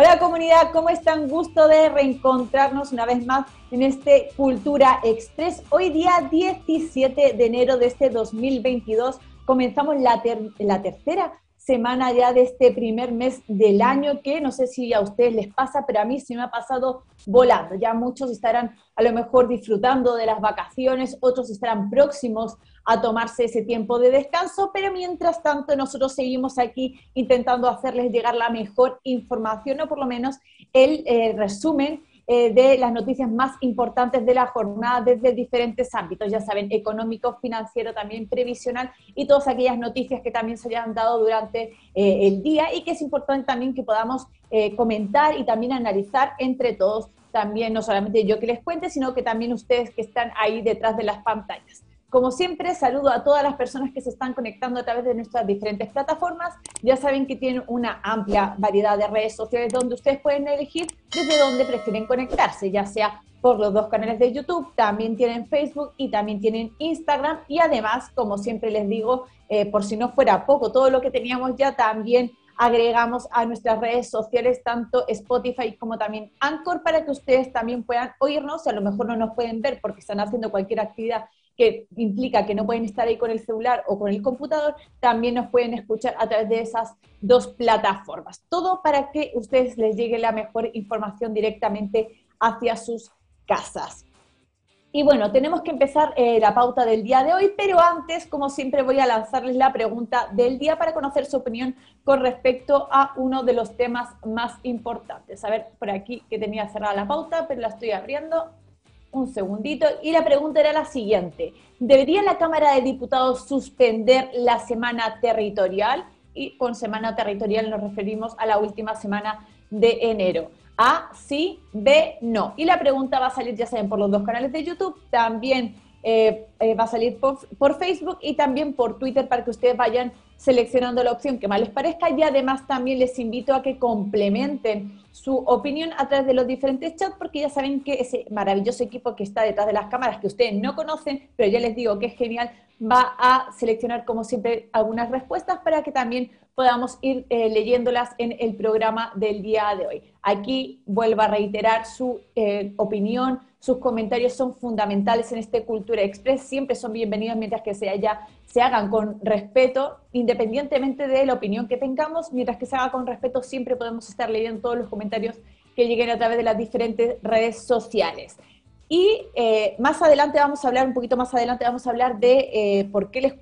Hola comunidad, ¿cómo están? Gusto de reencontrarnos una vez más en este Cultura Express. Hoy día 17 de enero de este 2022 comenzamos la, la tercera semana ya de este primer mes del año que no sé si a ustedes les pasa, pero a mí sí me ha pasado volando. Ya muchos estarán a lo mejor disfrutando de las vacaciones, otros estarán próximos a tomarse ese tiempo de descanso, pero mientras tanto nosotros seguimos aquí intentando hacerles llegar la mejor información o por lo menos el eh, resumen eh, de las noticias más importantes de la jornada desde diferentes ámbitos, ya saben, económico, financiero, también previsional y todas aquellas noticias que también se hayan dado durante eh, el día y que es importante también que podamos eh, comentar y también analizar entre todos, también no solamente yo que les cuente, sino que también ustedes que están ahí detrás de las pantallas. Como siempre, saludo a todas las personas que se están conectando a través de nuestras diferentes plataformas. Ya saben que tienen una amplia variedad de redes sociales donde ustedes pueden elegir desde dónde prefieren conectarse, ya sea por los dos canales de YouTube, también tienen Facebook y también tienen Instagram. Y además, como siempre les digo, eh, por si no fuera poco, todo lo que teníamos ya también agregamos a nuestras redes sociales, tanto Spotify como también Anchor, para que ustedes también puedan oírnos. A lo mejor no nos pueden ver porque están haciendo cualquier actividad que implica que no pueden estar ahí con el celular o con el computador, también nos pueden escuchar a través de esas dos plataformas. Todo para que ustedes les llegue la mejor información directamente hacia sus casas. Y bueno, tenemos que empezar eh, la pauta del día de hoy, pero antes, como siempre, voy a lanzarles la pregunta del día para conocer su opinión con respecto a uno de los temas más importantes. A ver, por aquí que tenía cerrada la pauta, pero la estoy abriendo un segundito. Y la pregunta era la siguiente. ¿Debería la Cámara de Diputados suspender la semana territorial? Y con semana territorial nos referimos a la última semana de enero. A, sí, B, no. Y la pregunta va a salir, ya saben, por los dos canales de YouTube, también eh, eh, va a salir por, por, Facebook y también por Twitter para que ustedes vayan seleccionando la opción que más les parezca y además también les invito a que complementen su opinión a través de los diferentes chats porque ya saben que ese maravilloso equipo que está detrás de las cámaras que ustedes no conocen, pero ya les digo que es genial, va a seleccionar como siempre algunas respuestas para que también podamos ir eh, leyéndolas en el programa del día de hoy. Aquí vuelvo a reiterar su eh, opinión, sus comentarios son fundamentales en este Cultura Express, siempre son bienvenidos mientras que se, haya, se hagan con respeto, independientemente de la opinión que tengamos, mientras que se haga con respeto siempre podemos estar leyendo todos los comentarios que lleguen a través de las diferentes redes sociales. Y eh, más adelante vamos a hablar, un poquito más adelante vamos a hablar de eh, por qué les,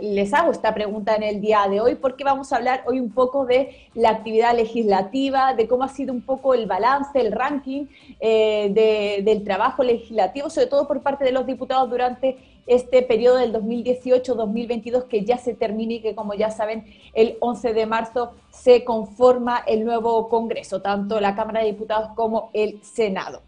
les hago esta pregunta en el día de hoy, porque vamos a hablar hoy un poco de la actividad legislativa, de cómo ha sido un poco el balance, el ranking eh, del trabajo legislativo, sobre todo por parte de los diputados durante este periodo del 2018-2022 que ya se termina y que como ya saben el 11 de marzo se conforma el nuevo Congreso, tanto la Cámara de Diputados como el Senado.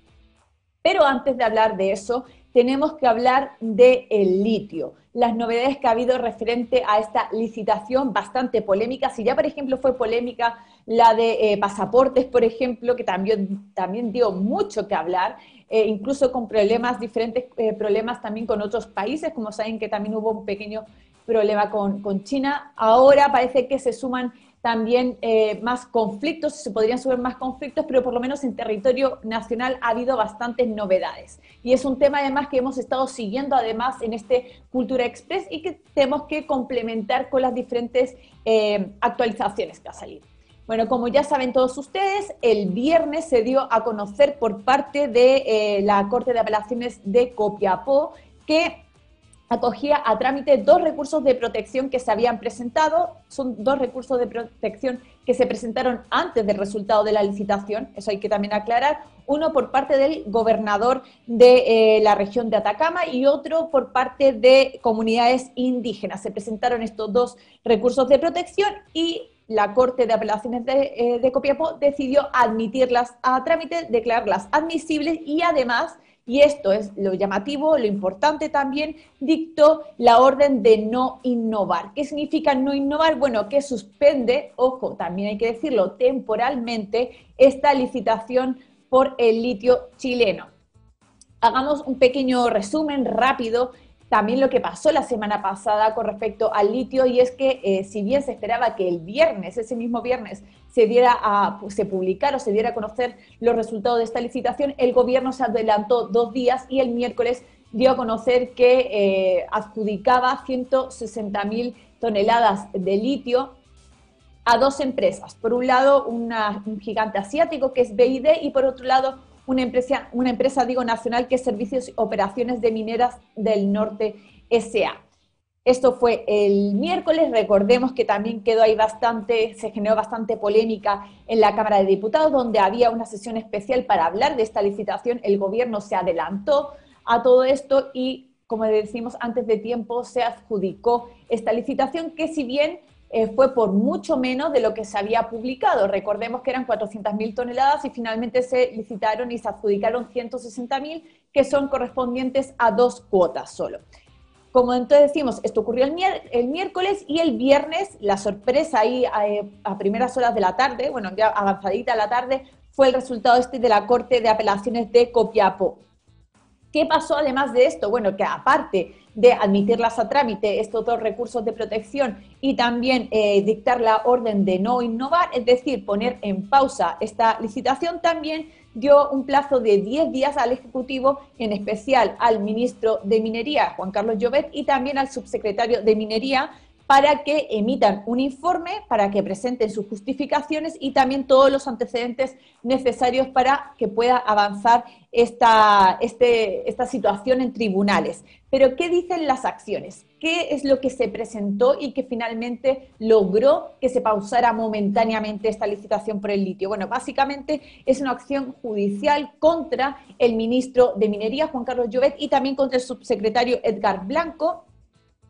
Pero antes de hablar de eso, tenemos que hablar del el litio, las novedades que ha habido referente a esta licitación bastante polémica. Si ya, por ejemplo, fue polémica la de eh, pasaportes, por ejemplo, que también, también dio mucho que hablar, eh, incluso con problemas, diferentes eh, problemas también con otros países, como saben que también hubo un pequeño problema con, con China. Ahora parece que se suman también eh, más conflictos, se podrían subir más conflictos, pero por lo menos en territorio nacional ha habido bastantes novedades. Y es un tema además que hemos estado siguiendo además en este Cultura Express y que tenemos que complementar con las diferentes eh, actualizaciones que ha salido. Bueno, como ya saben todos ustedes, el viernes se dio a conocer por parte de eh, la Corte de Apelaciones de Copiapó que acogía a trámite dos recursos de protección que se habían presentado. Son dos recursos de protección que se presentaron antes del resultado de la licitación, eso hay que también aclarar. Uno por parte del gobernador de eh, la región de Atacama y otro por parte de comunidades indígenas. Se presentaron estos dos recursos de protección y la Corte de Apelaciones de, eh, de Copiapó decidió admitirlas a trámite, declararlas admisibles y además y esto es lo llamativo, lo importante también, dictó la orden de no innovar. ¿Qué significa no innovar? Bueno, que suspende, ojo, también hay que decirlo temporalmente, esta licitación por el litio chileno. Hagamos un pequeño resumen rápido también lo que pasó la semana pasada con respecto al litio y es que eh, si bien se esperaba que el viernes, ese mismo viernes, se diera a, se publicara o se diera a conocer los resultados de esta licitación, el gobierno se adelantó dos días y el miércoles dio a conocer que eh, adjudicaba 160.000 toneladas de litio a dos empresas. Por un lado, un gigante asiático que es BID y por otro lado, una empresa, una empresa digo, nacional que es Servicios y Operaciones de Mineras del Norte SA. Esto fue el miércoles, recordemos que también quedó ahí bastante, se generó bastante polémica en la Cámara de Diputados, donde había una sesión especial para hablar de esta licitación. El gobierno se adelantó a todo esto y, como decimos antes de tiempo, se adjudicó esta licitación que si bien eh, fue por mucho menos de lo que se había publicado. Recordemos que eran 400.000 toneladas y finalmente se licitaron y se adjudicaron 160.000, que son correspondientes a dos cuotas solo. Como entonces decimos, esto ocurrió el, el miércoles y el viernes, la sorpresa ahí eh, a, primeras horas de la tarde, bueno, ya avanzadita la tarde, fue el resultado este de la Corte de Apelaciones de Copiapó. ¿Qué pasó además de esto? Bueno, que aparte de admitirlas a trámite estos dos recursos de protección y también eh, dictar la orden de no innovar, es decir, poner en pausa esta licitación, también dio un plazo de 10 días al Ejecutivo, en especial al ministro de Minería, Juan Carlos Llobet, y también al subsecretario de Minería, para que emitan un informe, para que presenten sus justificaciones y también todos los antecedentes necesarios para que pueda avanzar esta, este, esta situación en tribunales. Pero, ¿qué dicen las acciones? ¿Qué es lo que se presentó y que finalmente logró que se pausara momentáneamente esta licitación por el litio? Bueno, básicamente es una acción judicial contra el ministro de Minería, Juan Carlos Llobet, y también contra el subsecretario Edgar Blanco,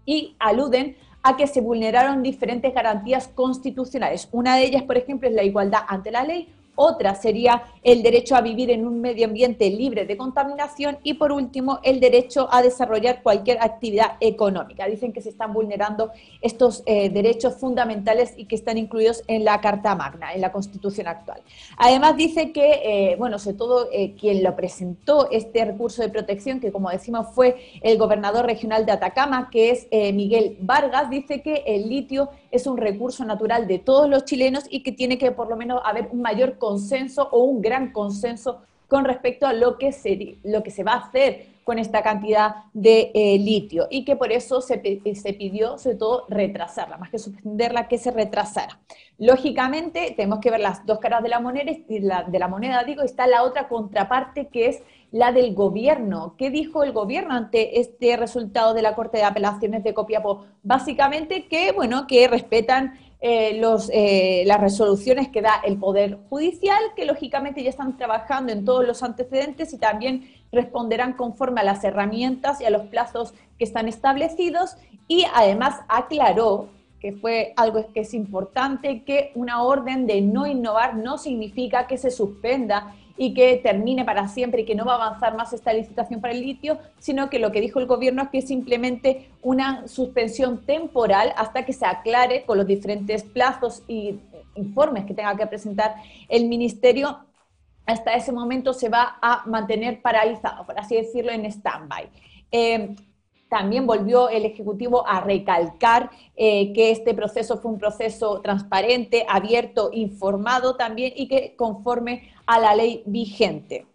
y aluden a que se vulneraron diferentes garantías constitucionales. Una de ellas, por ejemplo, es la igualdad ante la ley, otra sería el derecho a vivir en un medio ambiente libre de contaminación y por último el derecho a desarrollar cualquier actividad económica. Dicen que se están vulnerando estos eh, derechos fundamentales y que están incluidos en la Carta Magna, en la Constitución actual. Además dice que, eh, bueno, sobre todo eh, quien lo presentó este recurso de protección, que como decimos fue el gobernador regional de Atacama, que es Miguel Vargas, dice que el litio es un recurso natural de todos los chilenos y que tiene que por lo menos haber un mayor consenso o un gran consenso con respecto a lo que se, lo que se va a hacer con esta cantidad de eh, litio y que por eso se, se, pidió sobre todo retrasarla, más que suspenderla, que se retrasara. Lógicamente tenemos que ver las dos caras de la moneda, de la moneda digo, está la otra contraparte que es la del gobierno. ¿Qué dijo el gobierno ante este resultado de la Corte de Apelaciones de Copiapó? Básicamente que, bueno, que respetan eh, los, eh, las resoluciones que da el Poder Judicial, que lógicamente ya están trabajando en todos los antecedentes y también responderán conforme a las herramientas y a los plazos que están establecidos. Y además aclaró que fue algo que es importante, que una orden de no innovar no significa que se suspenda y que termine para siempre y que no va a avanzar más esta licitación para el litio, sino que lo que dijo el gobierno es que es simplemente una suspensión temporal hasta que se aclare con los diferentes plazos y informes que tenga que presentar el ministerio. Hasta ese momento se va a mantener paralizado, por así decirlo, en stand-by. Eh, también volvió el Ejecutivo a recalcar eh, que este proceso fue un proceso transparente, abierto, informado también y que conforme a la ley vigente.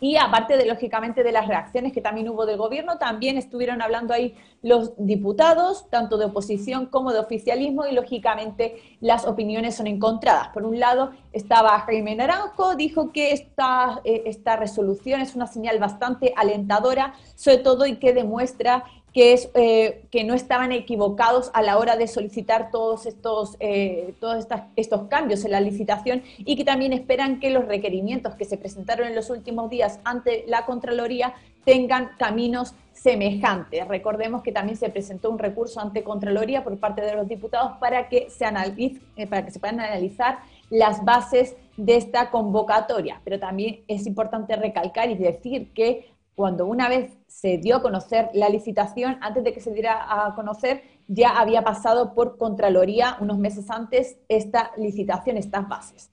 Y aparte de, lógicamente, de las reacciones que también hubo del gobierno, también estuvieron hablando ahí los diputados, tanto de oposición como de oficialismo, y lógicamente las opiniones son encontradas. Por un lado, estaba Jaime Naranjo, dijo que esta, eh, esta resolución es una señal bastante alentadora, sobre todo y que demuestra que, es, eh, que no estaban equivocados a la hora de solicitar todos, estos, eh, todos estos cambios en la licitación y que también esperan que los requerimientos que se presentaron en los últimos días ante la Contraloría tengan caminos semejantes. Recordemos que también se presentó un recurso ante Contraloría por parte de los diputados para que se, analice, eh, para que se puedan analizar las bases de esta convocatoria. Pero también es importante recalcar y decir que cuando una vez se dio a conocer la licitación, antes de que se diera a conocer, ya había pasado por Contraloría unos meses antes esta licitación, estas bases.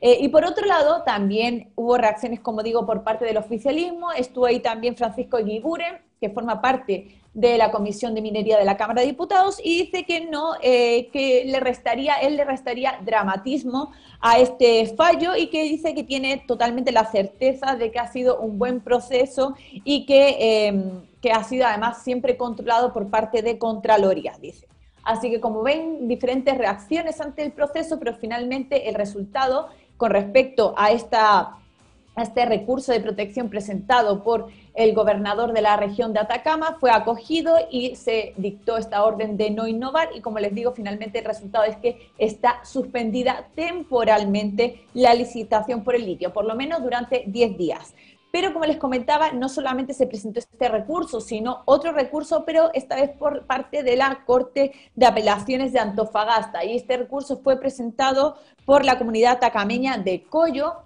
Eh, y por otro lado, también hubo reacciones, como digo, por parte del oficialismo. Estuvo ahí también Francisco Guiguren, que forma parte de la Comisión de Minería de la Cámara de Diputados, y dice que no, eh, que le restaría, él le restaría dramatismo a este fallo y que dice que tiene totalmente la certeza de que ha sido un buen proceso y que, em, que ha sido además siempre controlado por parte de Contraloría, dice. Así que como ven, diferentes reacciones ante el proceso, pero finalmente el resultado con respecto a, esta, este recurso de protección presentado por el gobernador de la región de Atacama fue acogido y se dictó esta orden de no innovar y como les digo, finalmente el resultado es que está suspendida temporalmente la licitación por el litio, por lo menos durante 10 días. Pero como les comentaba, no solamente se presentó este recurso, sino otro recurso, pero esta vez por parte de la Corte de Apelaciones de Antofagasta. Y este recurso fue presentado por la comunidad tacameña de Coyo,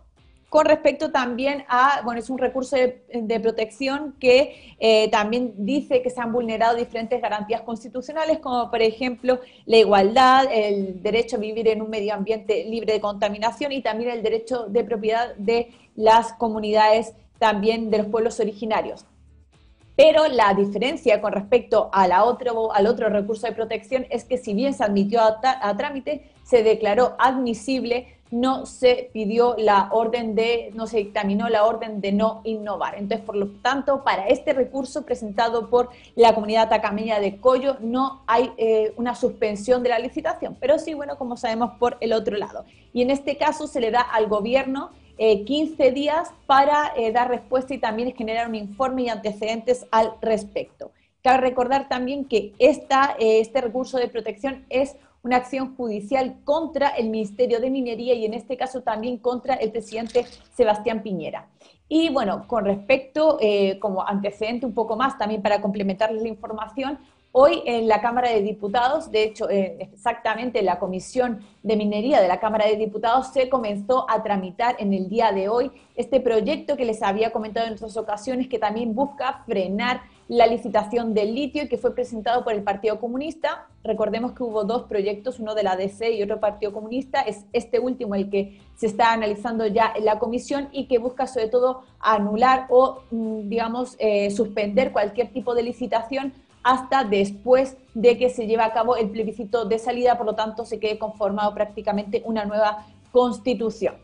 con respecto también a, bueno, es un recurso de, protección que eh, también dice que se han vulnerado diferentes garantías constitucionales, como por ejemplo la igualdad, el derecho a vivir en un medio ambiente libre de contaminación y también el derecho de propiedad de las comunidades también de los pueblos originarios. Pero la diferencia con respecto a la otro, al otro recurso de protección es que si bien se admitió a, a, trámite, se declaró admisible, no se pidió la orden de, no se dictaminó la orden de no innovar. Entonces, por lo tanto, para este recurso presentado por la comunidad tacameña de Coyo, no hay eh, una suspensión de la licitación, pero sí, bueno, como sabemos, por el otro lado. Y en este caso se le da al gobierno 15 eh, días para eh, dar respuesta y también generar un informe y antecedentes al respecto. Cabe recordar también que esta, eh, este recurso de protección es una acción judicial contra el Ministerio de Minería y en este caso también contra el presidente Sebastián Piñera. Y bueno, con respecto, como antecedente un poco más, también para complementarles la información, Hoy en la Cámara de Diputados, de hecho, eh, exactamente la Comisión de Minería de la Cámara de Diputados se comenzó a tramitar en el día de hoy este proyecto que les había comentado en otras ocasiones, que también busca frenar la licitación del litio que fue presentado por el Partido Comunista. Recordemos que hubo dos proyectos, uno de la DC y otro Partido Comunista. Es este último el que se está analizando ya en la comisión y que busca sobre todo anular o, mm, digamos, eh, suspender cualquier tipo de licitación hasta después de que se lleve a cabo el plebiscito de salida, por lo tanto se quede conformado prácticamente una nueva constitución.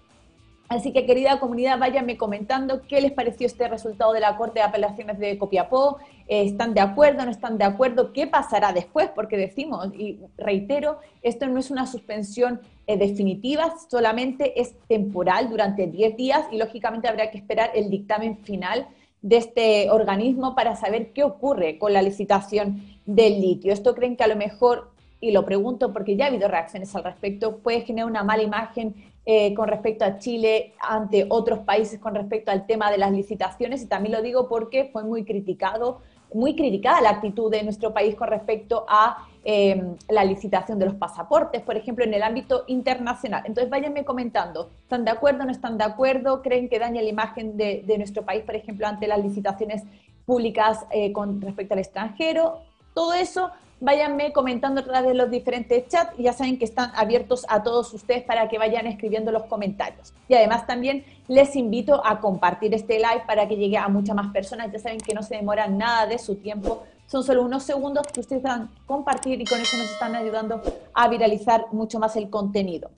Así que querida comunidad, váyanme comentando qué les pareció este resultado de la Corte de Apelaciones de Copiapó, eh, ¿están de acuerdo, no están de acuerdo? ¿Qué pasará después? Porque decimos, y reitero, esto no es una suspensión eh, definitiva, solamente es temporal durante 10 días y lógicamente habrá que esperar el dictamen final de este organismo para saber qué ocurre con la licitación del litio. Esto creen que a lo mejor, y lo pregunto porque ya ha habido reacciones al respecto, puede generar una mala imagen eh, con respecto a Chile ante otros países con respecto al tema de las licitaciones y también lo digo porque fue muy criticado, muy criticada la actitud de nuestro país con respecto a Em, la licitación de los pasaportes, por ejemplo, en el ámbito internacional. Entonces, váyanme comentando, ¿están de acuerdo, no están de acuerdo? ¿Creen que daña la imagen de, nuestro país, por ejemplo, ante las licitaciones públicas eh, con respecto al extranjero? Todo eso, váyanme comentando a través de los diferentes chats ya saben que están abiertos a todos ustedes para que vayan escribiendo los comentarios. Y además también les invito a compartir este live para que llegue a muchas más personas. Ya saben que no se demora nada de su tiempo son solo unos segundos que ustedes van a compartir y con eso nos están ayudando a viralizar mucho más el contenido.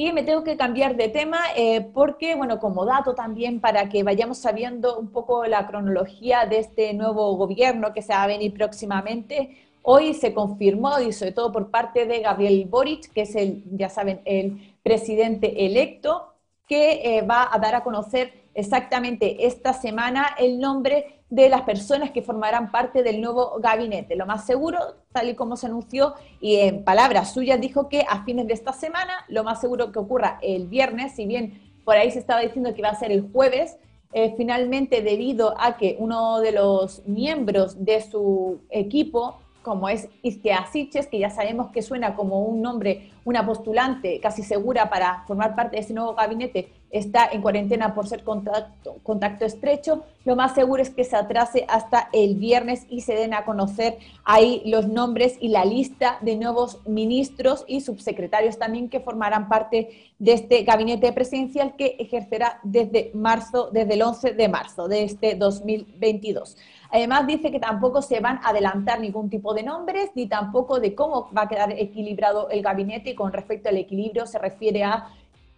Y me tengo que cambiar de tema eh, porque, bueno, como dato también para que vayamos sabiendo un poco la cronología de este nuevo gobierno que se va a venir próximamente, hoy se confirmó, y sobre todo por parte de Gabriel Boric, que es el, ya saben, el presidente electo, que eh, va a dar a conocer exactamente esta semana el nombre de las personas que formarán parte del nuevo gabinete. Lo más seguro, tal y como se anunció, y en palabras suyas dijo que a fines de esta semana, lo más seguro que ocurra el viernes, si bien por ahí se estaba diciendo que iba a ser el jueves, eh, finalmente debido a que uno de los miembros de su equipo, como es Isquia Siches, que ya sabemos que suena como un nombre, una postulante casi segura para formar parte de ese nuevo gabinete, está en cuarentena por ser contacto, contacto estrecho, lo más seguro es que se atrase hasta el viernes y se den a conocer ahí los nombres y la lista de nuevos ministros y subsecretarios también que formarán parte de este gabinete presidencial que ejercerá desde marzo, desde el 11 de marzo de este 2022. Además dice que tampoco se van a adelantar ningún tipo de nombres ni tampoco de cómo va a quedar equilibrado el gabinete con respecto al equilibrio se refiere a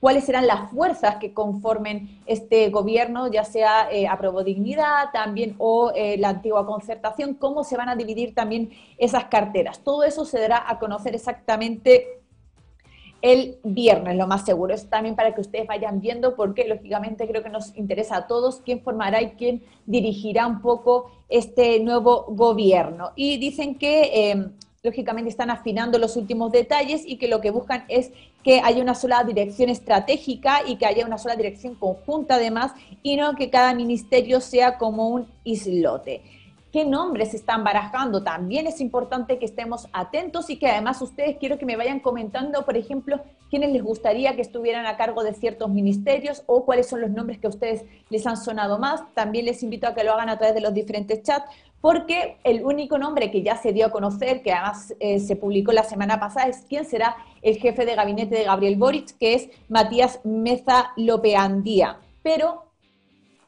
cuáles serán las fuerzas que conformen este gobierno, ya sea eh, Dignidad también o eh, la antigua concertación, cómo se van a dividir también esas carteras. Todo eso se dará a conocer exactamente el viernes, lo más seguro. Es también para que ustedes vayan viendo, porque lógicamente creo que nos interesa a todos quién formará y quién dirigirá un poco este nuevo gobierno. Y dicen que eh, lógicamente están afinando los últimos detalles y que lo que buscan es que haya una sola dirección estratégica y que haya una sola dirección conjunta además y no que cada ministerio sea como un islote. ¿Qué nombres están barajando? También es importante que estemos atentos y que además ustedes quiero que me vayan comentando, por ejemplo, quiénes les gustaría que estuvieran a cargo de ciertos ministerios o cuáles son los nombres que a ustedes les han sonado más. También les invito a que lo hagan a través de los diferentes chats porque el único nombre que ya se dio a conocer, que además eh, se publicó la semana pasada, es quién será el jefe de gabinete de Gabriel Boric, que es Matías Meza Lopeandía. Pero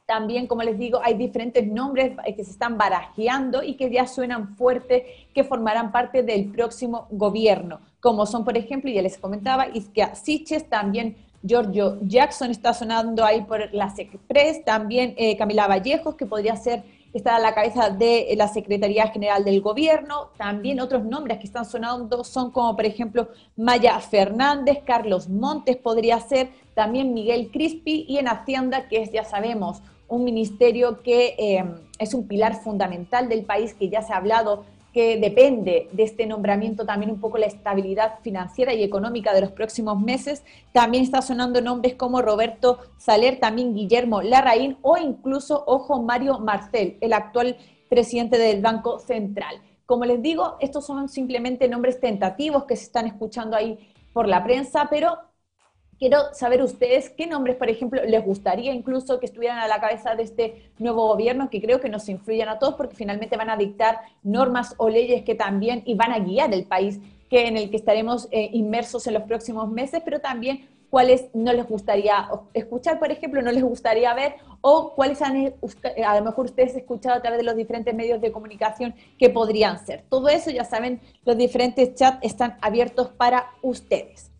también, como les digo, hay diferentes nombres que se están barajeando y que ya suenan fuerte, que formarán parte del próximo gobierno, como son, por ejemplo, ya les comentaba, Isquia Siches, también Giorgio Jackson está sonando ahí por la SECPRES, también eh, Camila Vallejos, que podría ser está a la cabeza de la Secretaría General del Gobierno. También otros nombres que están sonando son como, por ejemplo, Maya Fernández, Carlos Montes podría ser, también Miguel Crispi y en Hacienda, que es, ya sabemos, un ministerio que eh, es un pilar fundamental del país, que ya se ha hablado que depende de este nombramiento también un poco la estabilidad financiera y económica de los próximos meses. También está sonando nombres como Roberto Saler, también Guillermo Larraín o incluso, ojo, Mario Marcel, el actual presidente del Banco Central. Como les digo, estos son simplemente nombres tentativos que se están escuchando ahí por la prensa, pero Quiero saber ustedes qué nombres, por ejemplo, les gustaría incluso que estuvieran a la cabeza de este nuevo gobierno, que creo que nos influyan a todos porque finalmente van a dictar normas o leyes que también y van a guiar el país que en el que estaremos eh, inmersos en los próximos meses, pero también cuáles no les gustaría escuchar, por ejemplo, no les gustaría ver, o cuáles han, eh, a lo mejor ustedes escuchado a través de los diferentes medios de comunicación que podrían ser. Todo eso, ya saben, los diferentes chats están abiertos para ustedes.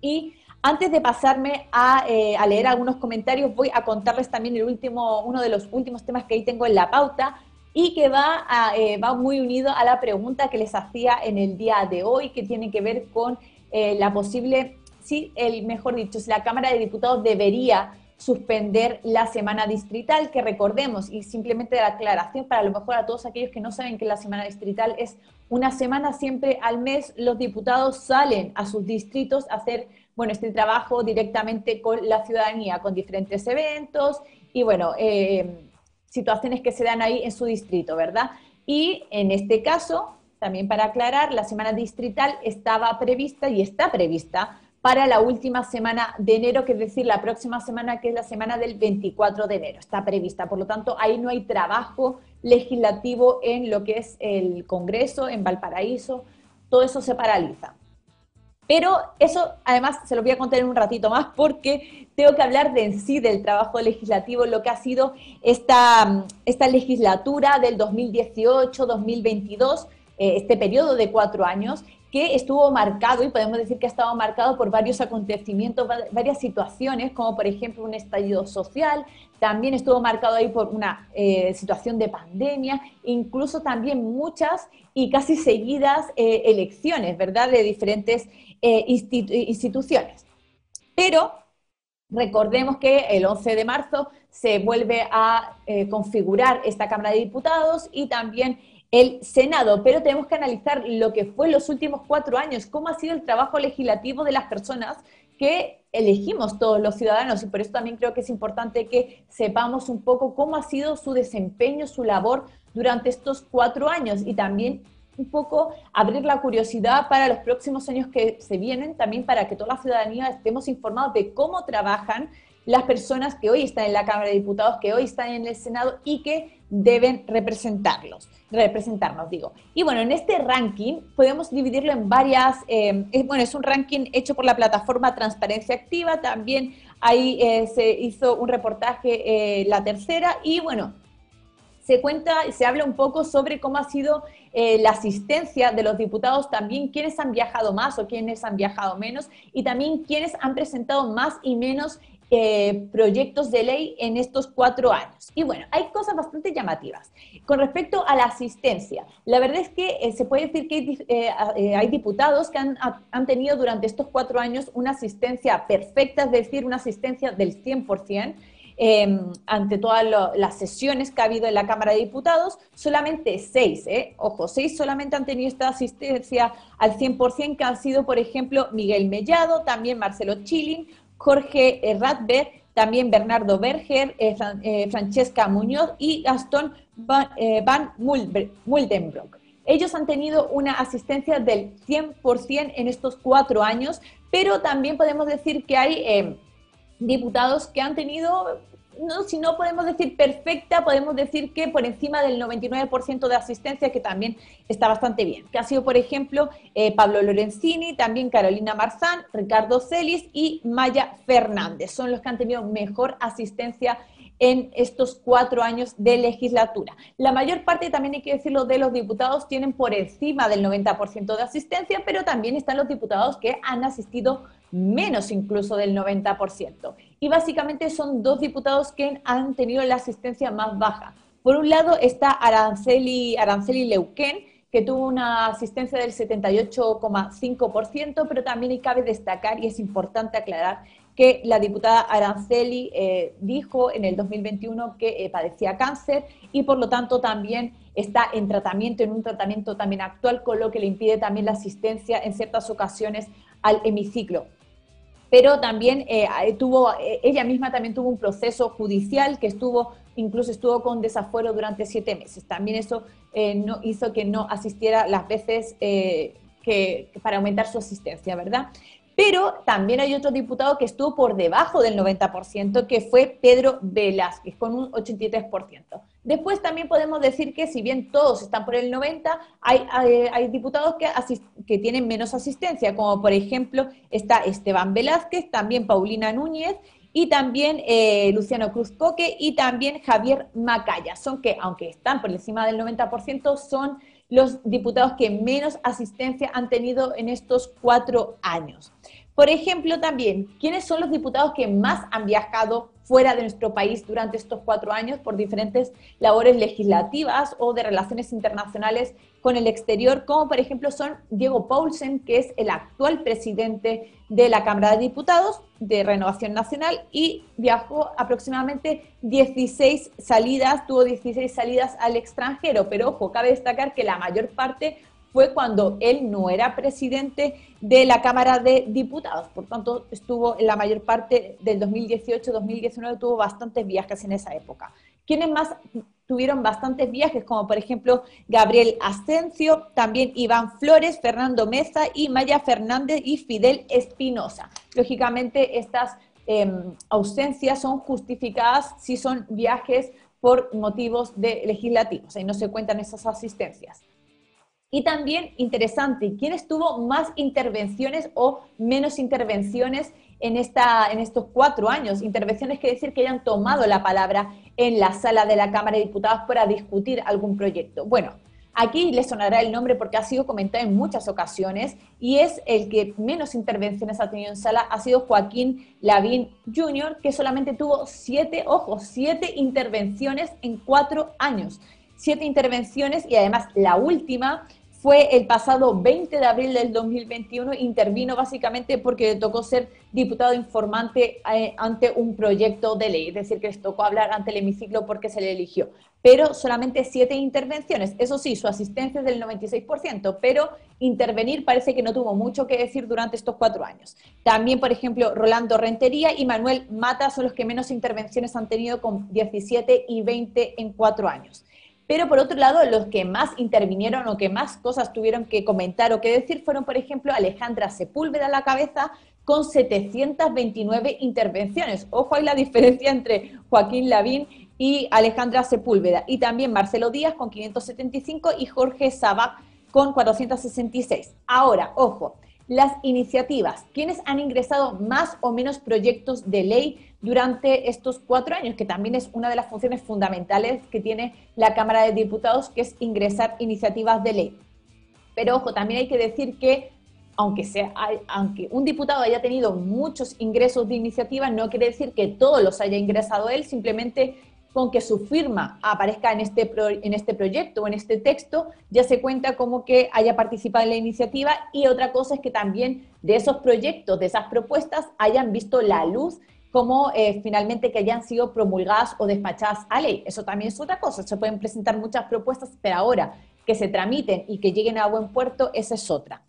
Y antes de pasarme eh, a, leer algunos comentarios, voy a contarles también el último, uno de los últimos temas que ahí tengo en la pauta y que va, eh, va muy unido a la pregunta que les hacía en el día de hoy, que tiene que ver con eh, la posible, sí, el mejor dicho, si la Cámara de Diputados debería suspender la semana distrital, que recordemos, y simplemente la aclaración para a lo mejor a todos aquellos que no saben que la semana distrital es una semana siempre al mes, los diputados salen a sus distritos a hacer bueno, este trabajo directamente con la ciudadanía, con diferentes eventos y, bueno, eh, situaciones que se dan ahí en su distrito, ¿verdad? Y en este caso, también para aclarar, la semana distrital estaba prevista y está prevista para la última semana de enero, que es decir, la próxima semana, que es la semana del 24 de enero. Está prevista, por lo tanto, ahí no hay trabajo legislativo en lo que es el Congreso, en Valparaíso, todo eso se paraliza. Pero eso además se lo voy a contar en un ratito más porque tengo que hablar de en sí del trabajo legislativo, lo que ha sido esta, esta legislatura del 2018-2022, eh, este periodo de cuatro años, que estuvo marcado, y podemos decir que ha estado marcado por varios acontecimientos, varias situaciones, como por ejemplo un estallido social, también estuvo marcado ahí por una eh, situación de pandemia, incluso también muchas y casi seguidas eh, elecciones, ¿verdad?, de diferentes eh, instituciones. Pero recordemos que el 11 de marzo se vuelve a eh, configurar esta Cámara de Diputados y también el Senado, pero tenemos que analizar lo que fue los últimos cuatro años, cómo ha sido el trabajo legislativo de las personas que elegimos todos los ciudadanos. Y por eso también creo que es importante que sepamos un poco cómo ha sido su desempeño, su labor durante estos cuatro años. Y también un poco abrir la curiosidad para los próximos años que se vienen, también para que toda la ciudadanía estemos informados de cómo trabajan las personas que hoy están en la Cámara de Diputados, que hoy están en el Senado y que deben representarlos, representarnos, digo. Y bueno, en este ranking podemos dividirlo en varias, eh, bueno, es un ranking hecho por la plataforma Transparencia Activa, también ahí eh, se hizo un reportaje, eh, la tercera, y bueno, se cuenta, se habla un poco sobre cómo ha sido la asistencia de los diputados, también quiénes han viajado más o quiénes han viajado menos, y también quiénes han presentado más y menos eh, proyectos de ley en estos cuatro años. Y bueno, hay cosas bastante llamativas. Con respecto a la asistencia, la verdad es que eh, se puede decir que eh, hay diputados que han, han, tenido durante estos cuatro años una asistencia perfecta, es decir, una asistencia del 100%. Em, ante todas las sesiones que ha habido en la Cámara de Diputados, solamente seis, ojo, seis solamente han tenido esta asistencia al 100%, que han sido, por ejemplo, Miguel Mellado, también Marcelo Chilin, Jorge Radber, también Bernardo Berger, eh, eh, Francesca Muñoz y Gastón Van, eh, Van Muldenbrock. Ellos han tenido una asistencia del 100% en estos cuatro años, pero también podemos decir que hay diputados que han tenido no, si no podemos decir perfecta, podemos decir que por encima del 99% de asistencia, que también está bastante bien. Que ha sido, por ejemplo, eh, Pablo Lorenzini, también Carolina Marzán, Ricardo Celis y Maya Fernández. Son los que han tenido mejor asistencia en estos cuatro años de legislatura. La mayor parte, también hay que decirlo, de los diputados tienen por encima del 90% de asistencia, pero también están los diputados que han asistido menos incluso del 90%. Y básicamente son dos diputados que han tenido la asistencia más baja. Por un lado está Aranceli, Aranceli Leuquén, que tuvo una asistencia del 78,5%, pero también cabe destacar, y es importante aclarar, que la diputada Aranceli eh, dijo en el 2021 que eh, padecía cáncer y por lo tanto también está en tratamiento, en un tratamiento también actual, con lo que le impide también la asistencia en ciertas ocasiones al hemiciclo pero también eh, tuvo, eh, ella misma también tuvo un proceso judicial que estuvo, incluso estuvo con desafuero durante siete meses. También eso eh, no, hizo que no asistiera las veces que, para aumentar su asistencia, ¿verdad? Pero también hay otro diputado que estuvo por debajo del 90%, que fue Pedro Velázquez, con un 83%. Después también podemos decir que si bien todos están por el 90, hay, hay, diputados que, que tienen menos asistencia, como por ejemplo está Esteban Velázquez, también Paulina Núñez y también eh, Luciano Cruz Coque y también Javier Macaya. Son que, aunque están por encima del 90%, son los diputados que menos asistencia han tenido en estos cuatro años. Por ejemplo, también, ¿quiénes son los diputados que más han viajado fuera de nuestro país durante estos cuatro años por diferentes labores legislativas o de relaciones internacionales con el exterior, como por ejemplo son Diego Paulsen, que es el actual presidente de la Cámara de Diputados de Renovación Nacional y viajó aproximadamente 16 salidas, tuvo 16 salidas al extranjero, pero ojo, cabe destacar que la mayor parte fue cuando él no era presidente de la Cámara de Diputados. Por tanto, estuvo en la mayor parte del 2018-2019, tuvo bastantes viajes en esa época. ¿Quiénes más tuvieron bastantes viajes? Como por ejemplo Gabriel Ascencio, también Iván Flores, Fernando Mesa y Maya Fernández y Fidel Espinosa. Lógicamente, estas em, ausencias son justificadas si son viajes por motivos de legislativos, ahí no se cuentan esas asistencias. Y también interesante, ¿quiénes tuvo más intervenciones o menos intervenciones en, esta, en estos cuatro años? Intervenciones que decir que hayan tomado la palabra en la sala de la Cámara de Diputados para discutir algún proyecto. Bueno, aquí les sonará el nombre porque ha sido comentado en muchas ocasiones y es el que menos intervenciones ha tenido en sala, ha sido Joaquín Lavín Jr., que solamente tuvo siete, ojo, siete intervenciones en cuatro años siete intervenciones y además la última fue el pasado 20 de abril del 2021, intervino básicamente porque le tocó ser diputado informante eh, ante un proyecto de ley, es decir, que les tocó hablar ante el hemiciclo porque se le eligió. Pero solamente siete intervenciones, eso sí, su asistencia es del 96%, pero intervenir parece que no tuvo mucho que decir durante estos cuatro años. También, por ejemplo, Rolando Rentería y Manuel Mata son los que menos intervenciones han tenido con 17 y 20 en cuatro años. Pero por otro lado, los que más intervinieron o que más cosas tuvieron que comentar o que decir fueron, por ejemplo, Alejandra Sepúlveda a la cabeza con 729 intervenciones. Ojo, hay la diferencia entre Joaquín Lavín y Alejandra Sepúlveda. Y también Marcelo Díaz con 575 y Jorge Sabac con 466. Ahora, ojo, las iniciativas. ¿Quiénes han ingresado más o menos proyectos de ley durante estos cuatro años? Que también es una de las funciones fundamentales que tiene la Cámara de Diputados, que es ingresar iniciativas de ley. Pero ojo, también hay que decir que aunque, sea, aunque un diputado haya tenido muchos ingresos de iniciativas, no quiere decir que todos los haya ingresado él, simplemente con que su firma aparezca en este, en este proyecto o en este texto, ya se cuenta como que haya participado en la iniciativa y otra cosa es que también de esos proyectos, de esas propuestas, hayan visto la luz como eh, finalmente que hayan sido promulgadas o despachadas a ley. Eso también es otra cosa. Se pueden presentar muchas propuestas, pero ahora que se tramiten y que lleguen a buen puerto, esa es otra.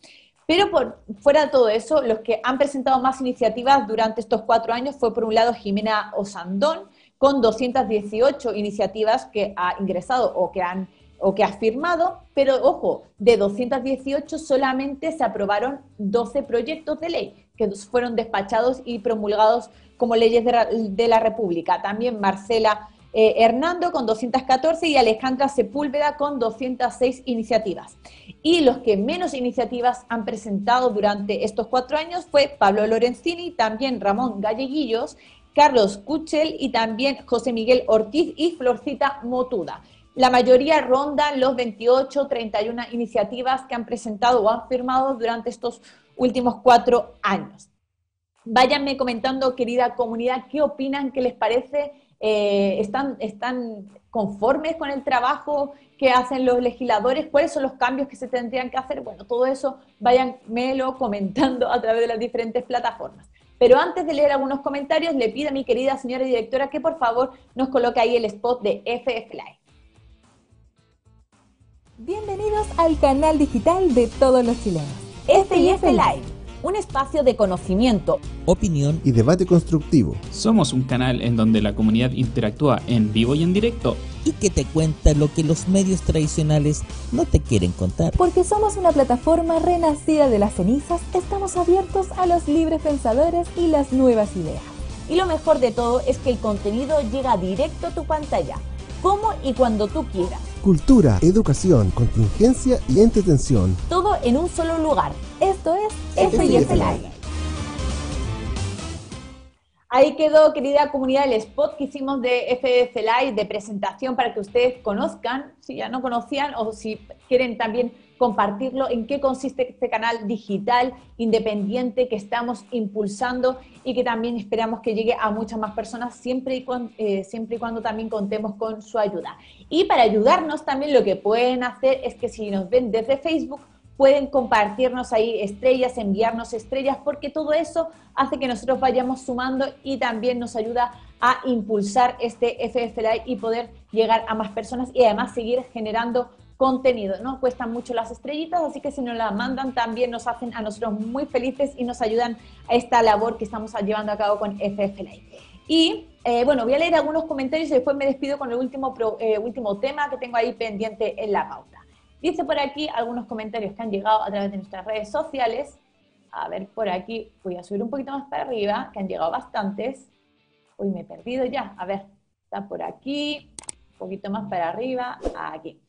Pero por fuera de todo eso, los que han presentado más iniciativas durante estos cuatro años fue por un lado Jimena Osandón, con 218 iniciativas que ha ingresado o que han o que ha firmado, pero ojo, de 218 solamente se aprobaron 12 proyectos de ley que fueron despachados y promulgados como leyes de la, República. También Marcela eh, Hernando con 214 y Alejandra Sepúlveda con 206 iniciativas. Y los que menos iniciativas han presentado durante estos cuatro años fue Pablo Lorenzini, también Ramón Galleguillos Carlos Cuchel y también José Miguel Ortiz y Florcita Motuda. La mayoría rondan los 28, 31 iniciativas que han presentado o han firmado durante estos últimos cuatro años. Váyanme comentando, querida comunidad, qué opinan, qué les parece. Eh, ¿están, ¿Están conformes con el trabajo que hacen los legisladores? ¿Cuáles son los cambios que se tendrían que hacer? Bueno, todo eso váyanmelo comentando a través de las diferentes plataformas. Pero antes de leer algunos comentarios, le pido a mi querida señora directora que por favor nos coloque ahí el spot de FF Live. Bienvenidos al canal digital de todos los chilenos. FF Live un espacio de conocimiento, opinión y debate constructivo. Somos un canal en donde la comunidad interactúa en vivo y en directo y que te cuenta lo que los medios tradicionales no te quieren contar. Porque somos una plataforma renacida de las cenizas, estamos abiertos a los libres pensadores y las nuevas ideas. Y lo mejor de todo es que el contenido llega directo a tu pantalla, como y cuando tú quieras cultura, educación, contingencia y entretención. Todo en un solo lugar. Esto es FIF Live. Ahí quedó, querida comunidad, el spot que hicimos de FF Live de presentación para que ustedes conozcan, si ya no conocían o si quieren también compartirlo, en qué consiste este canal digital independiente que estamos impulsando y que también esperamos que llegue a muchas más personas siempre y, cuando, eh, siempre y cuando también contemos con su ayuda. Y para ayudarnos también lo que pueden hacer es que si nos ven desde Facebook, pueden compartirnos ahí estrellas, enviarnos estrellas, porque todo eso hace que nosotros vayamos sumando y también nos ayuda a impulsar este FF Live y poder llegar a más personas y además seguir generando contenido. ¿no? Cuestan mucho las estrellitas, así que si nos las mandan también nos hacen a nosotros muy felices y nos ayudan a esta labor que estamos llevando a cabo con FF Live. Y eh, bueno, voy a leer algunos comentarios y después me despido con el último, eh, último tema que tengo ahí pendiente en la pauta. Dice por aquí algunos comentarios que han llegado a través de nuestras redes sociales. A ver, por aquí voy a subir un poquito más para arriba, que han llegado bastantes. Uy, me he perdido ya. A ver, está por aquí, un poquito más para arriba, aquí.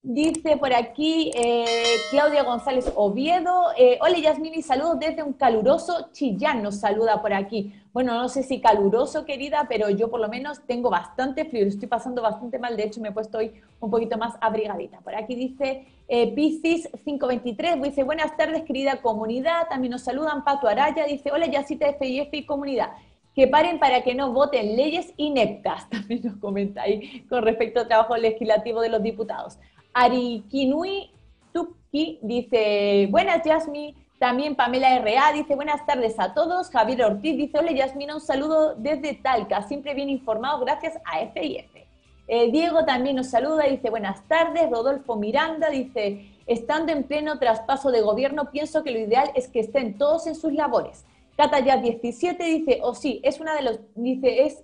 Dice por aquí eh, Claudia González Oviedo. Eh, Hola Yasmini, saludos desde un caluroso Chillán, nos saluda por aquí. Bueno, no sé si caluroso, querida, pero yo por lo menos tengo bastante frío, estoy pasando bastante mal, de hecho me he puesto hoy un poquito más abrigadita. Por aquí dice eh, Piscis 523, dice buenas tardes querida comunidad, también nos saludan Pato Araya, dice hola Yacita FIF y comunidad que paren para que no voten leyes ineptas, también nos comenta ahí con respecto al trabajo legislativo de los diputados. Arikinui Tuki dice, buenas Yasmi, también Pamela R.A. dice, buenas tardes a todos. Javier Ortiz dice, hola Yasmina, un saludo desde Talca, siempre bien informado gracias a FIF. Eh, Diego también nos saluda, dice, buenas tardes. Rodolfo Miranda dice, estando en pleno traspaso de gobierno, pienso que lo ideal es que estén todos en sus labores. Cata 17 dice, o oh, sí, es una de los, dice, es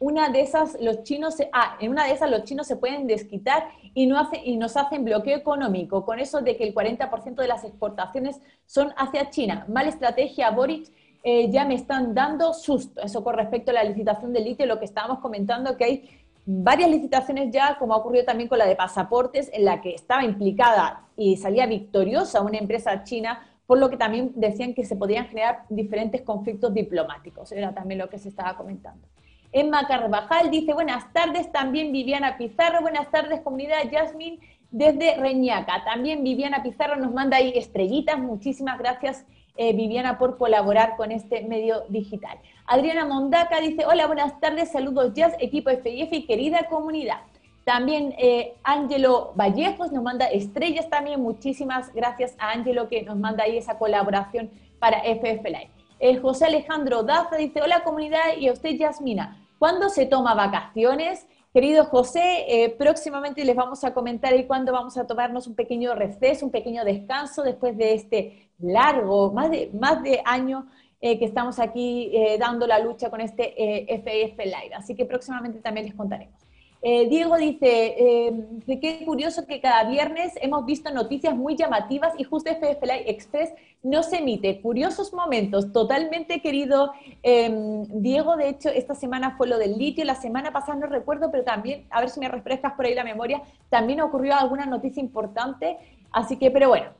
una de esas los chinos, ah, en una de esas los chinos se pueden desquitar y, no hace, y nos hacen bloqueo económico, con eso de que el 40% de las exportaciones son hacia China. Mala estrategia, Boric, eh, ya me están dando susto. Eso con respecto a la licitación del litio, lo que estábamos comentando, que hay varias licitaciones ya, como ha ocurrido también con la de pasaportes, en la que estaba implicada y salía victoriosa una empresa china, por lo que también decían que se podían generar diferentes conflictos diplomáticos. Era también lo que se estaba comentando. Emma Carvajal dice, buenas tardes, también Viviana Pizarro, buenas tardes comunidad Jasmine desde Reñaca. También Viviana Pizarro nos manda ahí estrellitas, muchísimas gracias eh, Viviana por colaborar con este medio digital. Adriana Mondaca dice, hola, buenas tardes, saludos Jazz, equipo FIF y querida comunidad. También eh, Ángelo Vallejos nos manda estrellas también, muchísimas gracias a Ángelo que nos manda ahí esa colaboración para FF Live. Eh, José Alejandro Daza dice, hola comunidad y a usted Yasmina, ¿cuándo se toma vacaciones? Querido José, eh, próximamente les vamos a comentar ahí cuándo vamos a tomarnos un pequeño receso, un pequeño descanso después de este largo, más de, más de año eh, que estamos aquí dando la lucha con este FF Live. Así que próximamente también les contaremos. Eh, Diego dice, eh, qué curioso que cada viernes hemos visto noticias muy llamativas y justo FFLI Express no se emite. Curiosos momentos, totalmente querido em, Diego. De hecho, esta semana fue lo del litio, la semana pasada no recuerdo, pero también, a ver si me refrescas por ahí la memoria, también ocurrió alguna noticia importante. Así que, pero bueno,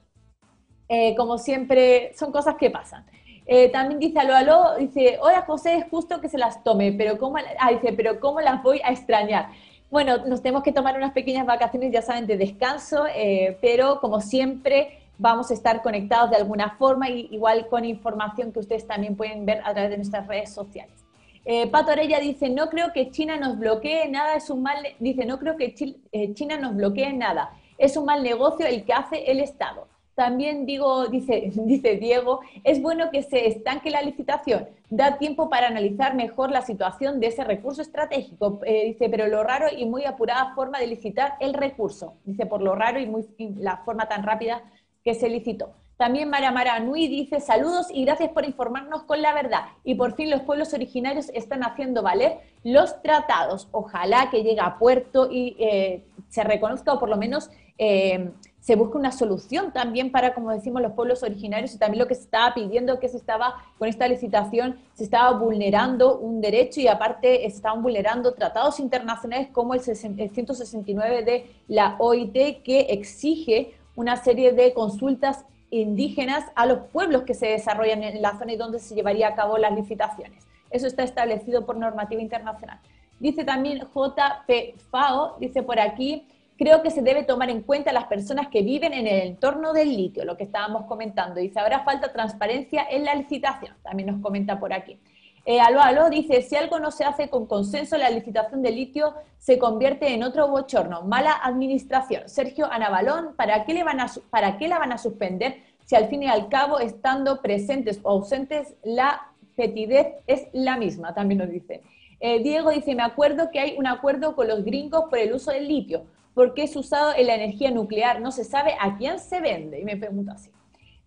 eh, como siempre, son cosas que pasan. Eh, también dice aló, aló, dice, hola José, es justo que se las tome, pero ¿cómo, ah, dice, pero ¿cómo las voy a extrañar? Bueno, nos tenemos que tomar unas pequeñas vacaciones, ya saben, de descanso, eh, pero como siempre vamos a estar conectados de alguna forma, y, igual con información que ustedes también pueden ver a través de nuestras redes sociales. Eh, Pato Orella dice, no creo que China nos bloquee nada, es un mal, dice, no creo que eh, China nos bloquee nada, es un mal negocio el que hace el Estado. También digo, dice, dice Diego, es bueno que se estanque la licitación, da tiempo para analizar mejor la situación de ese recurso estratégico. Eh, dice, pero lo raro y muy apurada forma de licitar el recurso. Dice, por lo raro y, muy, la forma tan rápida que se licitó. También Mara Mara dice saludos y gracias por informarnos con la verdad. Y por fin los pueblos originarios están haciendo valer los tratados. Ojalá que llegue a puerto y eh, se reconozca o por lo menos eh, se busca una solución también para, como decimos, los pueblos originarios y también lo que se estaba pidiendo, que se estaba, con esta licitación, se estaba vulnerando un derecho y aparte estaban vulnerando tratados internacionales como el, 169 de la OIT que exige una serie de consultas indígenas a los pueblos que se desarrollan en la zona y donde se llevaría a cabo las licitaciones. Eso está establecido por normativa internacional. Dice también JP FAO, dice por aquí, creo que se debe tomar en cuenta las personas que viven en el entorno del litio, lo que estábamos comentando. Dice, habrá falta transparencia en la licitación, también nos comenta por aquí. Eh, aló, aló, dice, si algo no se hace con consenso, la licitación de litio se convierte en otro bochorno. Mala administración. Sergio Anabalón, ¿para qué, le van a, ¿para qué la van a suspender si al fin y al cabo, estando presentes o ausentes, la fetidez es la misma? También nos dice. Eh, Diego dice, me acuerdo que hay un acuerdo con los gringos por el uso del litio porque es usado en la energía nuclear, no se sabe a quién se vende. Y me pregunto así.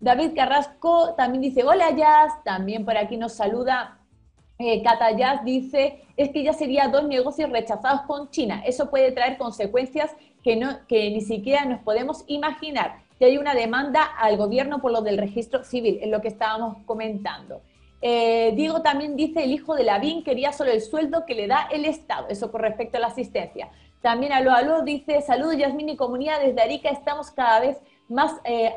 David Carrasco también dice, hola Jazz, también por aquí nos saluda eh, Cata Jazz, dice, es que ya sería dos negocios rechazados con China. Eso puede traer consecuencias que, no, que ni siquiera nos podemos imaginar. Que hay una demanda al gobierno por lo del registro civil, es lo que estábamos comentando. Eh, Diego también dice, el hijo de Lavín quería solo el sueldo que le da el Estado, eso con respecto a la asistencia. También Aló Aló dice, saludos Yasmín y comunidad, desde Arica estamos cada vez más, eh,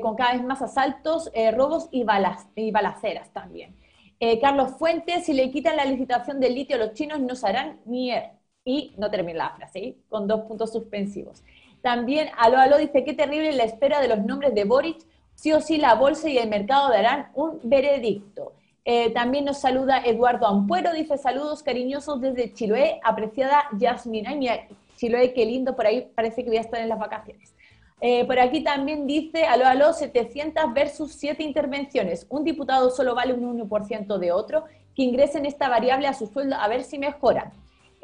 con cada vez más asaltos, eh, robos y, balas, y balaceras también. Eh, Carlos Fuentes, si le quitan la licitación del litio a los chinos, nos harán mier. Y no termina la frase, con dos puntos suspensivos. También Aló Aló dice, qué terrible la espera de los nombres de Boric, sí o sí la bolsa y el mercado darán un veredicto. Eh, también nos saluda Eduardo Ampuero, dice saludos cariñosos desde Chiloé, apreciada Yasmin. Ay, mira, Chiloé, qué lindo, por ahí parece que voy a estar en las vacaciones. Eh, por aquí también dice, aló, aló, 700 versus 7 intervenciones. Un diputado solo vale un 1% de otro, que ingresen esta variable a su sueldo a ver si mejora.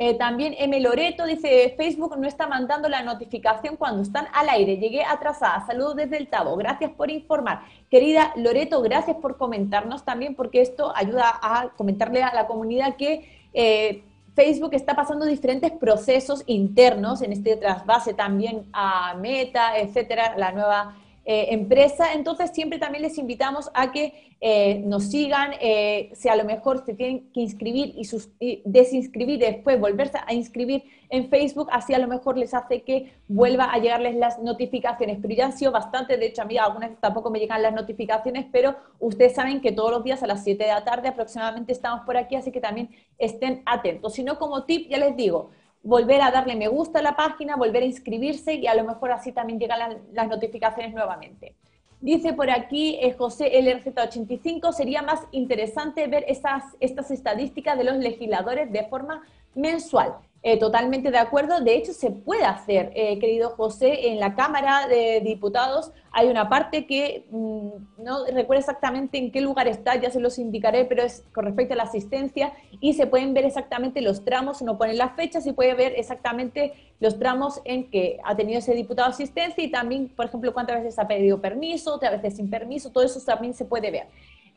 Eh, también M. Loreto dice, Facebook no está mandando la notificación cuando están al aire. Llegué atrasada. Saludos desde el Tabo. Gracias por informar. Querida Loreto, gracias por comentarnos también porque esto ayuda a comentarle a la comunidad que eh, Facebook está pasando diferentes procesos internos en este trasvase también a Meta, etcétera, la nueva eh, empresa. Entonces, siempre también les invitamos a que eh, nos sigan, eh, si a lo mejor se tienen que inscribir y, sus, desinscribir después, volverse a inscribir en Facebook, así a lo mejor les hace que vuelva a llegarles las notificaciones. Pero ya han sido bastante, de hecho a mí algunas tampoco me llegan las notificaciones, pero ustedes saben que todos los días a las 7 de la tarde aproximadamente estamos por aquí, así que también estén atentos. Si no, como tip, ya les digo, volver a darle me gusta a la página, volver a inscribirse y a lo mejor así también llegan las, notificaciones nuevamente. Dice por aquí eh, José LRZ85, sería más interesante ver estas estadísticas de los legisladores de forma mensual. Eh, totalmente de acuerdo. De hecho, se puede hacer, eh, querido José, en la Cámara de Diputados hay una parte que mm, no recuerdo exactamente en qué lugar está, ya se los indicaré, pero es con respecto a la asistencia y se pueden ver exactamente los tramos, uno pone las fechas y puede ver exactamente los tramos en que ha tenido ese diputado asistencia y también, por ejemplo, cuántas veces ha pedido permiso, otras veces sin permiso, todo eso también se puede ver.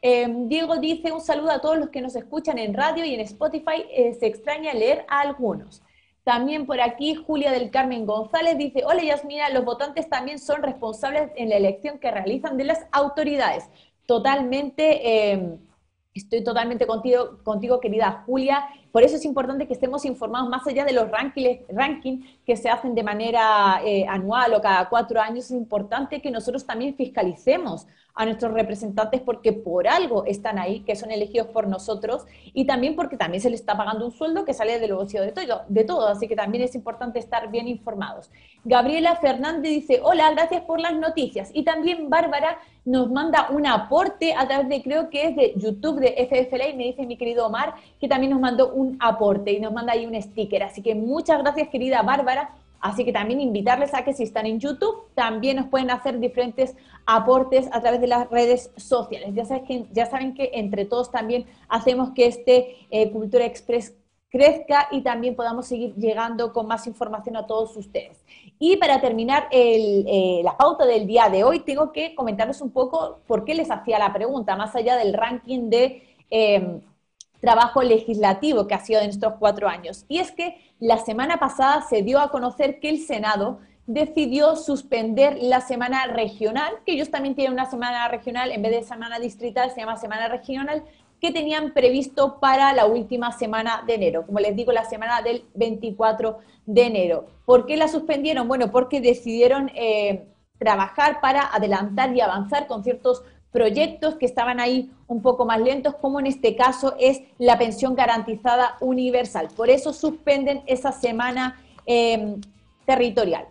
Em, Diego dice un saludo a todos los que nos escuchan en radio y en Spotify. Eh, se extraña leer a algunos. También por aquí Julia del Carmen González dice, hola Yasmina, los votantes también son responsables en la elección que realizan de las autoridades. Totalmente, em, estoy totalmente contigo, contigo, querida Julia. Por eso es importante que estemos informados más allá de los rankings, ranking que se hacen de manera eh, anual o cada cuatro años. Es importante que nosotros también fiscalicemos a nuestros representantes porque por algo están ahí, que son elegidos por nosotros, y también porque también se les está pagando un sueldo que sale del bolsillo de todo, de todo, así que también es importante estar bien informados. Gabriela Fernández dice, hola, gracias por las noticias. Y también Bárbara nos manda un aporte a través de, creo que es de YouTube de FFLA, y me dice mi querido Omar, que también nos mandó un aporte y nos manda ahí un sticker. Así que muchas gracias, querida Bárbara Así que también invitarles a que si están en YouTube, también nos pueden hacer diferentes aportes a través de las redes sociales. Ya saben que, entre todos también hacemos que este eh, Cultura Express crezca y también podamos seguir llegando con más información a todos ustedes. Y para terminar eh, la pauta del día de hoy, tengo que comentarles un poco por qué les hacía la pregunta, más allá del ranking de eh, trabajo legislativo que ha sido en estos cuatro años. Y es que la semana pasada se dio a conocer que el Senado decidió suspender la semana regional, que ellos también tienen una semana regional, en vez de semana distrital se llama semana regional, que tenían previsto para la última semana de enero, como les digo, la semana del 24 de enero. ¿Por qué la suspendieron? Bueno, porque decidieron eh, trabajar para adelantar y avanzar con ciertos proyectos que estaban ahí un poco más lentos, como en este caso es la pensión garantizada universal. Por eso suspenden esa semana em, territorial.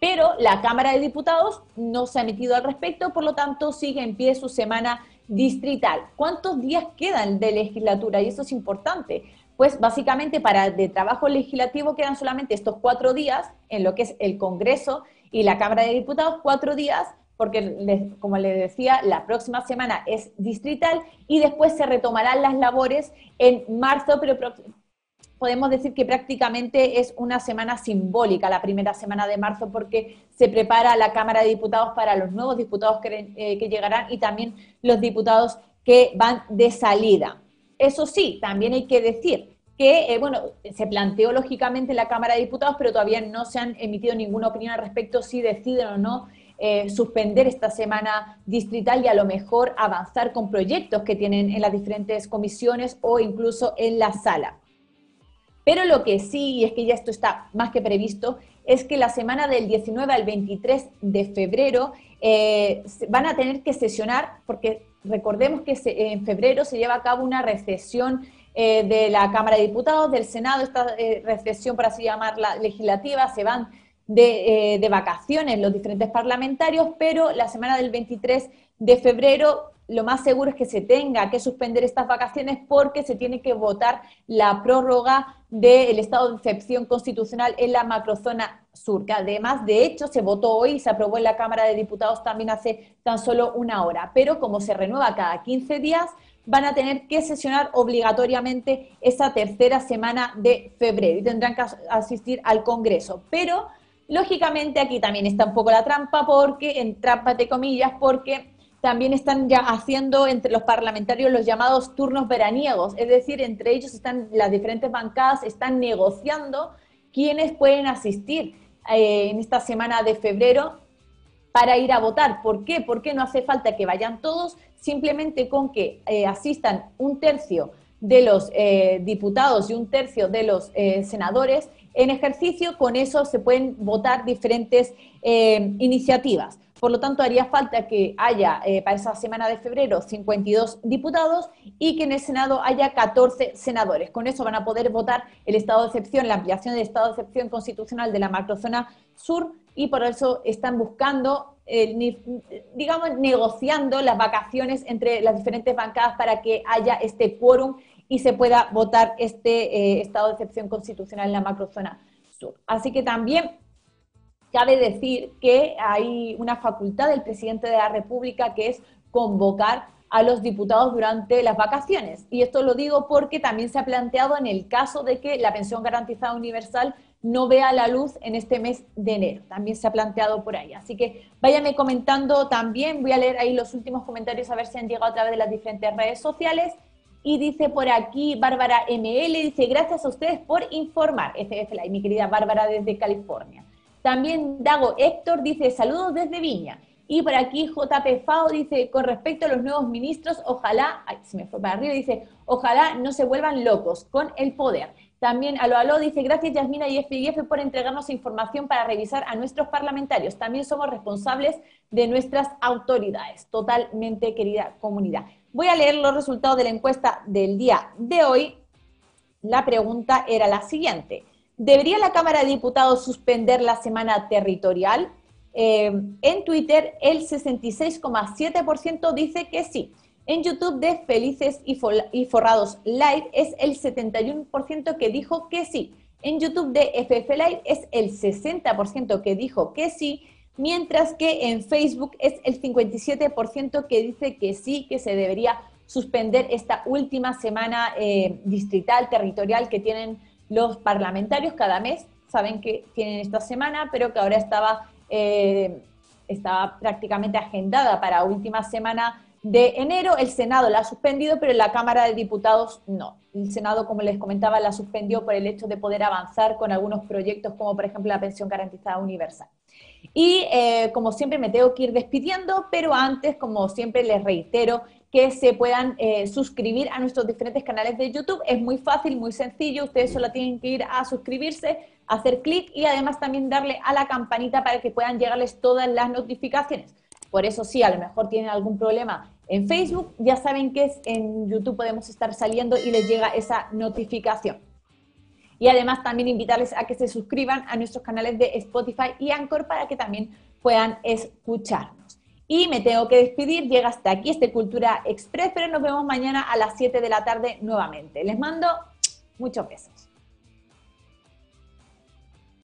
Pero la Cámara de Diputados no se ha emitido al respecto, por lo tanto sigue en pie su semana distrital. ¿Cuántos días quedan de legislatura? Y eso es importante. Pues básicamente para de trabajo legislativo quedan solamente estos cuatro días en lo que es el Congreso y la Cámara de Diputados, cuatro días porque como les decía, la próxima semana es distrital y después se retomarán las labores en marzo, pero podemos decir que prácticamente es una semana simbólica, la primera semana de marzo, porque se prepara la Cámara de Diputados para los nuevos diputados que, eh, llegarán y también los diputados que van de salida. Eso sí, también hay que decir que, eh, bueno, se planteó lógicamente la Cámara de Diputados, pero todavía no se han emitido ninguna opinión al respecto si deciden o no eh, suspender esta semana distrital y a lo mejor avanzar con proyectos que tienen en las diferentes comisiones o incluso en la sala. Pero lo que sí, y es que ya esto está más que previsto, es que la semana del 19 al 23 de febrero eh, van a tener que sesionar, porque recordemos que en febrero se lleva a cabo una recesión eh, de la Cámara de Diputados, del Senado, esta recesión, por así llamarla, legislativa, se van eh, de, vacaciones los diferentes parlamentarios, pero la semana del 23 de febrero lo más seguro es que se tenga que suspender estas vacaciones porque se tiene que votar la prórroga del estado de excepción constitucional en la macrozona sur, que además, de hecho, se votó hoy y se aprobó en la Cámara de Diputados también hace tan solo una hora. Pero como se renueva cada 15 días, van a tener que sesionar obligatoriamente esa tercera semana de febrero y tendrán que asistir al Congreso. Pero Lógicamente aquí también está un poco la trampa porque, en trampa de comillas, porque también están ya haciendo entre los parlamentarios los llamados turnos veraniegos, es decir, entre ellos están las diferentes bancadas, están negociando quiénes pueden asistir eh, en esta semana de febrero para ir a votar. ¿Por qué? Porque no hace falta que vayan todos, simplemente con que eh, asistan un tercio de los eh, diputados y un tercio de los senadores en ejercicio, con eso se pueden votar diferentes iniciativas. Por lo tanto, haría falta que haya eh, para esa semana de febrero 52 diputados y que en el Senado haya 14 senadores. Con eso van a poder votar el estado de excepción, la ampliación del estado de excepción constitucional de la macrozona sur y por eso están buscando, digamos, negociando las vacaciones entre las diferentes bancadas para que haya este quórum y se pueda votar este eh, estado de excepción constitucional en la macrozona sur. Así que también cabe decir que hay una facultad del presidente de la República que es convocar a los diputados durante las vacaciones. Y esto lo digo porque también se ha planteado en el caso de que la pensión garantizada universal no vea la luz en este mes de enero. También se ha planteado por ahí. Así que váyame comentando también. Voy a leer ahí los últimos comentarios a ver si han llegado a través de las diferentes redes sociales. Y dice por aquí Bárbara ML, dice, gracias a ustedes por informar. FF y mi querida Bárbara desde California. También Dago Héctor dice, saludos desde Viña. Y por aquí JP Fao dice, con respecto a los nuevos ministros, ojalá, ay, se me fue para arriba, dice, ojalá no se vuelvan locos con el poder. También Alo Alo dice, gracias Yasmina y FIF por entregarnos información para revisar a nuestros parlamentarios. También somos responsables de nuestras autoridades. Totalmente, querida comunidad. Voy a leer los resultados de la encuesta del día de hoy. La pregunta era la siguiente. ¿Debería la Cámara de Diputados suspender la semana territorial? Eh, en Twitter, el 66,7% dice que sí. En YouTube de Felices y, Forrados Live es el 71% que dijo que sí. En YouTube de FF Live es el 60% que dijo que sí, mientras que en Facebook es el 57% que dice que sí, que se debería suspender esta última semana eh, distrital, territorial que tienen los parlamentarios cada mes saben que tienen esta semana, pero que ahora estaba, eh, estaba prácticamente agendada para última semana de enero. El Senado la ha suspendido, pero la Cámara de Diputados no. El Senado, como les comentaba, la suspendió por el hecho de poder avanzar con algunos proyectos, como por ejemplo la pensión garantizada universal. Y eh, como siempre me tengo que ir despidiendo, pero antes, como siempre, les reitero que se puedan eh, suscribir a nuestros diferentes canales de YouTube. Es muy fácil, muy sencillo. Ustedes solo tienen que ir a suscribirse, hacer clic y además también darle a la campanita para que puedan llegarles todas las notificaciones. Por eso sí, a lo mejor tienen algún problema en Facebook, ya saben que en YouTube podemos estar saliendo y les llega esa notificación. Y además también invitarles a que se suscriban a nuestros canales de Spotify y Anchor para que también puedan escucharnos. Y me tengo que despedir, llega hasta aquí este Cultura Express, pero nos vemos mañana a las 7 de la tarde nuevamente. Les mando muchos besos.